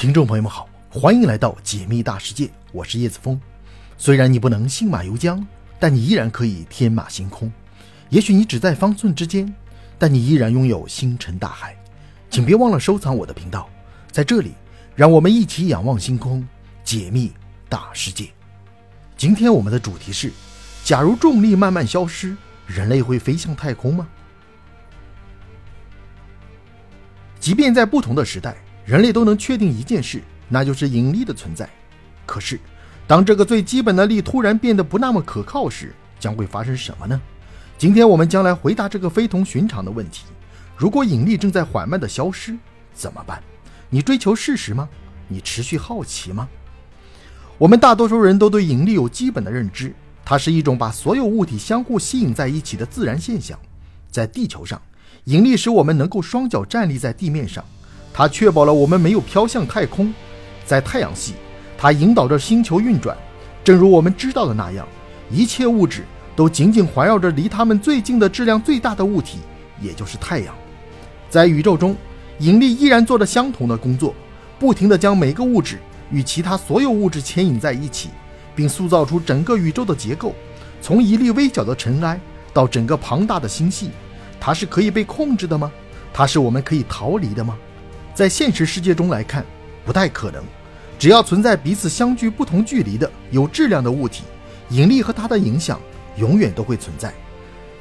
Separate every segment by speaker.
Speaker 1: 听众朋友们好，欢迎来到解密大世界，我是叶子峰。虽然你不能信马由缰，但你依然可以天马行空。也许你只在方寸之间，但你依然拥有星辰大海。请别忘了收藏我的频道，在这里，让我们一起仰望星空，解密大世界。今天我们的主题是：假如重力慢慢消失，人类会飞向太空吗？即便在不同的时代。人类都能确定一件事，那就是引力的存在。可是，当这个最基本的力突然变得不那么可靠时，将会发生什么呢？今天我们将来回答这个非同寻常的问题：如果引力正在缓慢的消失，怎么办？你追求事实吗？你持续好奇吗？我们大多数人都对引力有基本的认知，它是一种把所有物体相互吸引在一起的自然现象。在地球上，引力使我们能够双脚站立在地面上。它确保了我们没有飘向太空，在太阳系，它引导着星球运转。正如我们知道的那样，一切物质都紧紧环绕着离它们最近的质量最大的物体，也就是太阳。在宇宙中，引力依然做着相同的工作，不停地将每个物质与其他所有物质牵引在一起，并塑造出整个宇宙的结构。从一粒微小的尘埃到整个庞大的星系，它是可以被控制的吗？它是我们可以逃离的吗？在现实世界中来看，不太可能。只要存在彼此相距不同距离的有质量的物体，引力和它的影响永远都会存在。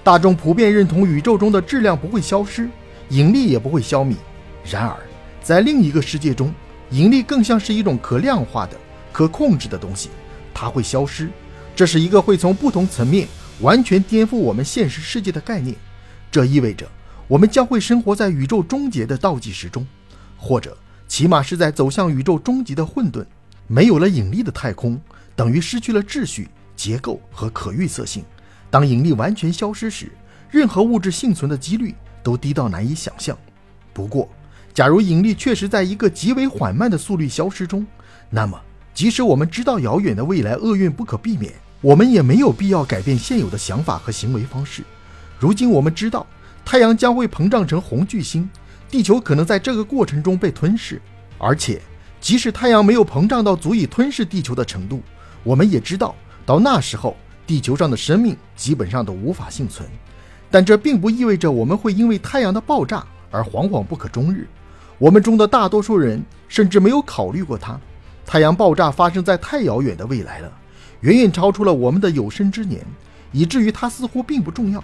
Speaker 1: 大众普遍认同宇宙中的质量不会消失，引力也不会消弭。然而，在另一个世界中，引力更像是一种可量化的、可控制的东西，它会消失。这是一个会从不同层面完全颠覆我们现实世界的概念。这意味着我们将会生活在宇宙终结的倒计时中。或者，起码是在走向宇宙终极的混沌。没有了引力的太空，等于失去了秩序、结构和可预测性。当引力完全消失时，任何物质幸存的几率都低到难以想象。不过，假如引力确实在一个极为缓慢的速率消失中，那么即使我们知道遥远的未来厄运不可避免，我们也没有必要改变现有的想法和行为方式。如今我们知道，太阳将会膨胀成红巨星。地球可能在这个过程中被吞噬，而且即使太阳没有膨胀到足以吞噬地球的程度，我们也知道到那时候地球上的生命基本上都无法幸存。但这并不意味着我们会因为太阳的爆炸而惶惶不可终日。我们中的大多数人甚至没有考虑过它。太阳爆炸发生在太遥远的未来了，远远超出了我们的有生之年，以至于它似乎并不重要。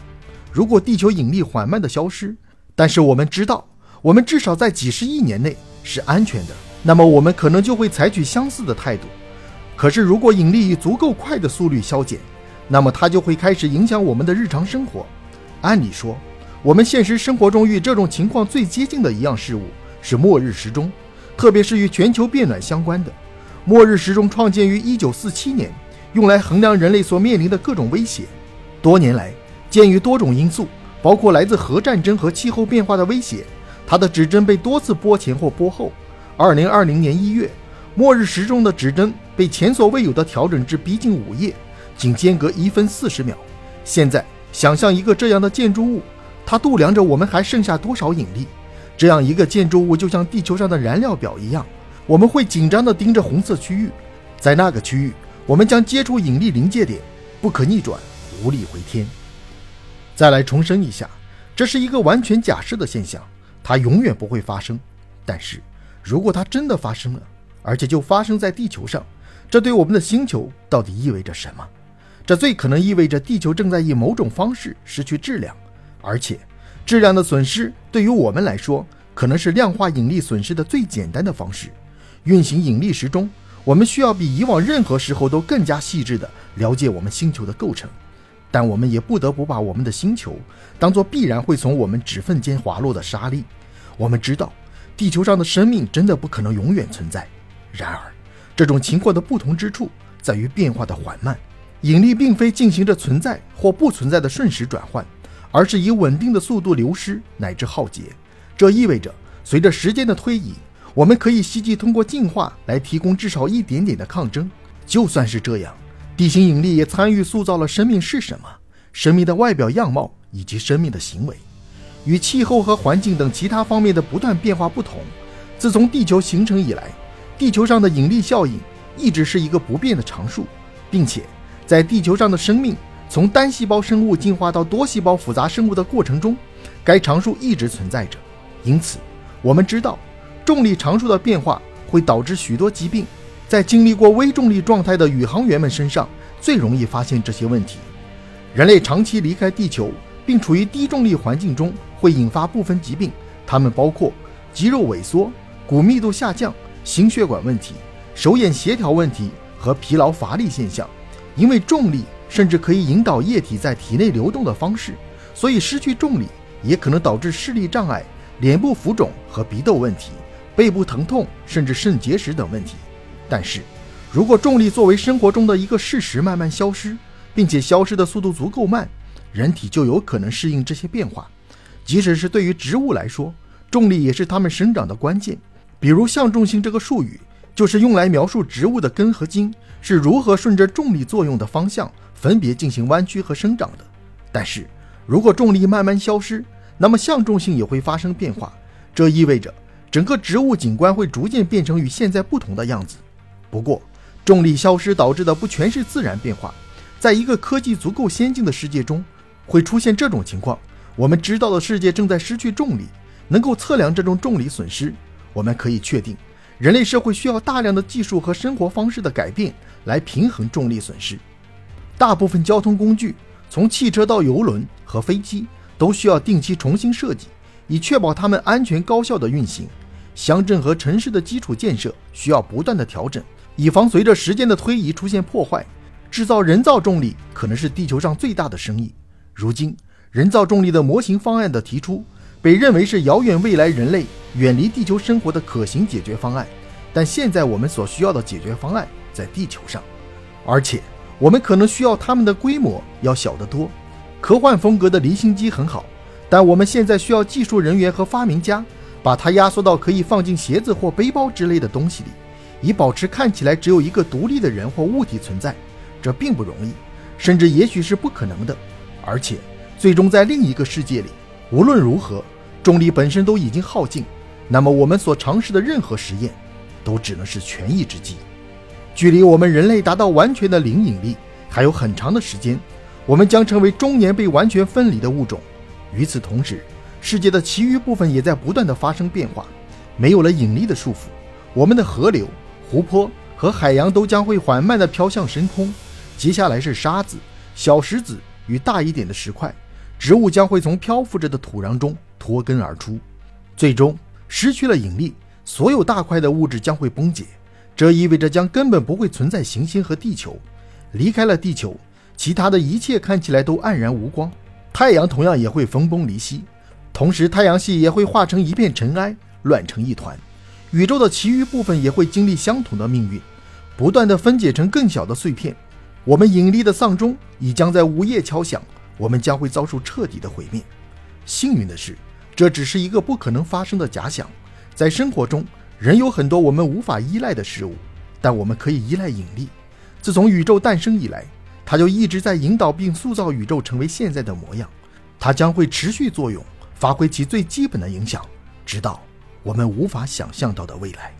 Speaker 1: 如果地球引力缓慢地消失，但是我们知道。我们至少在几十亿年内是安全的，那么我们可能就会采取相似的态度。可是，如果引力以足够快的速率消减，那么它就会开始影响我们的日常生活。按理说，我们现实生活中与这种情况最接近的一样事物是末日时钟，特别是与全球变暖相关的。末日时钟创建于1947年，用来衡量人类所面临的各种威胁。多年来，鉴于多种因素，包括来自核战争和气候变化的威胁。它的指针被多次拨前或拨后。二零二零年一月，末日时钟的指针被前所未有的调整至逼近午夜，仅间隔一分四十秒。现在，想象一个这样的建筑物，它度量着我们还剩下多少引力。这样一个建筑物就像地球上的燃料表一样，我们会紧张地盯着红色区域，在那个区域，我们将接触引力临界点，不可逆转，无力回天。再来重申一下，这是一个完全假设的现象。它永远不会发生，但是如果它真的发生了，而且就发生在地球上，这对我们的星球到底意味着什么？这最可能意味着地球正在以某种方式失去质量，而且质量的损失对于我们来说，可能是量化引力损失的最简单的方式。运行引力时钟，我们需要比以往任何时候都更加细致地了解我们星球的构成。但我们也不得不把我们的星球当作必然会从我们指缝间滑落的沙粒。我们知道，地球上的生命真的不可能永远存在。然而，这种情况的不同之处在于变化的缓慢。引力并非进行着存在或不存在的瞬时转换，而是以稳定的速度流失乃至浩劫。这意味着，随着时间的推移，我们可以希冀通过进化来提供至少一点点的抗争。就算是这样。地心引力也参与塑造了生命是什么、生命的外表样貌以及生命的行为。与气候和环境等其他方面的不断变化不同，自从地球形成以来，地球上的引力效应一直是一个不变的常数，并且在地球上的生命从单细胞生物进化到多细胞复杂生物的过程中，该常数一直存在着。因此，我们知道重力常数的变化会导致许多疾病。在经历过微重力状态的宇航员们身上，最容易发现这些问题。人类长期离开地球并处于低重力环境中，会引发部分疾病，它们包括肌肉萎缩、骨密度下降、心血管问题、手眼协调问题和疲劳乏力现象。因为重力甚至可以引导液体在体内流动的方式，所以失去重力也可能导致视力障碍、脸部浮肿和鼻窦问题、背部疼痛，甚至肾结石等问题。但是，如果重力作为生活中的一个事实慢慢消失，并且消失的速度足够慢，人体就有可能适应这些变化。即使是对于植物来说，重力也是它们生长的关键。比如，向重性这个术语就是用来描述植物的根和茎是如何顺着重力作用的方向分别进行弯曲和生长的。但是如果重力慢慢消失，那么向重性也会发生变化，这意味着整个植物景观会逐渐变成与现在不同的样子。不过，重力消失导致的不全是自然变化，在一个科技足够先进的世界中，会出现这种情况。我们知道的世界正在失去重力，能够测量这种重力损失。我们可以确定，人类社会需要大量的技术和生活方式的改变来平衡重力损失。大部分交通工具，从汽车到游轮和飞机，都需要定期重新设计，以确保它们安全高效的运行。乡镇和城市的基础建设需要不断的调整。以防随着时间的推移出现破坏，制造人造重力可能是地球上最大的生意。如今，人造重力的模型方案的提出被认为是遥远未来人类远离地球生活的可行解决方案。但现在我们所需要的解决方案在地球上，而且我们可能需要它们的规模要小得多。科幻风格的离心机很好，但我们现在需要技术人员和发明家把它压缩到可以放进鞋子或背包之类的东西里。以保持看起来只有一个独立的人或物体存在，这并不容易，甚至也许是不可能的。而且，最终在另一个世界里，无论如何，重力本身都已经耗尽，那么我们所尝试的任何实验，都只能是权宜之计。距离我们人类达到完全的零引力还有很长的时间，我们将成为中年被完全分离的物种。与此同时，世界的其余部分也在不断的发生变化，没有了引力的束缚，我们的河流。湖泊和海洋都将会缓慢地飘向深空，接下来是沙子、小石子与大一点的石块。植物将会从漂浮着的土壤中脱根而出，最终失去了引力，所有大块的物质将会崩解。这意味着将根本不会存在行星和地球。离开了地球，其他的一切看起来都黯然无光。太阳同样也会分崩离析，同时太阳系也会化成一片尘埃，乱成一团。宇宙的其余部分也会经历相同的命运，不断的分解成更小的碎片。我们引力的丧钟已将在午夜敲响，我们将会遭受彻底的毁灭。幸运的是，这只是一个不可能发生的假想。在生活中，人有很多我们无法依赖的事物，但我们可以依赖引力。自从宇宙诞生以来，它就一直在引导并塑造宇宙成为现在的模样。它将会持续作用，发挥其最基本的影响，直到。我们无法想象到的未来。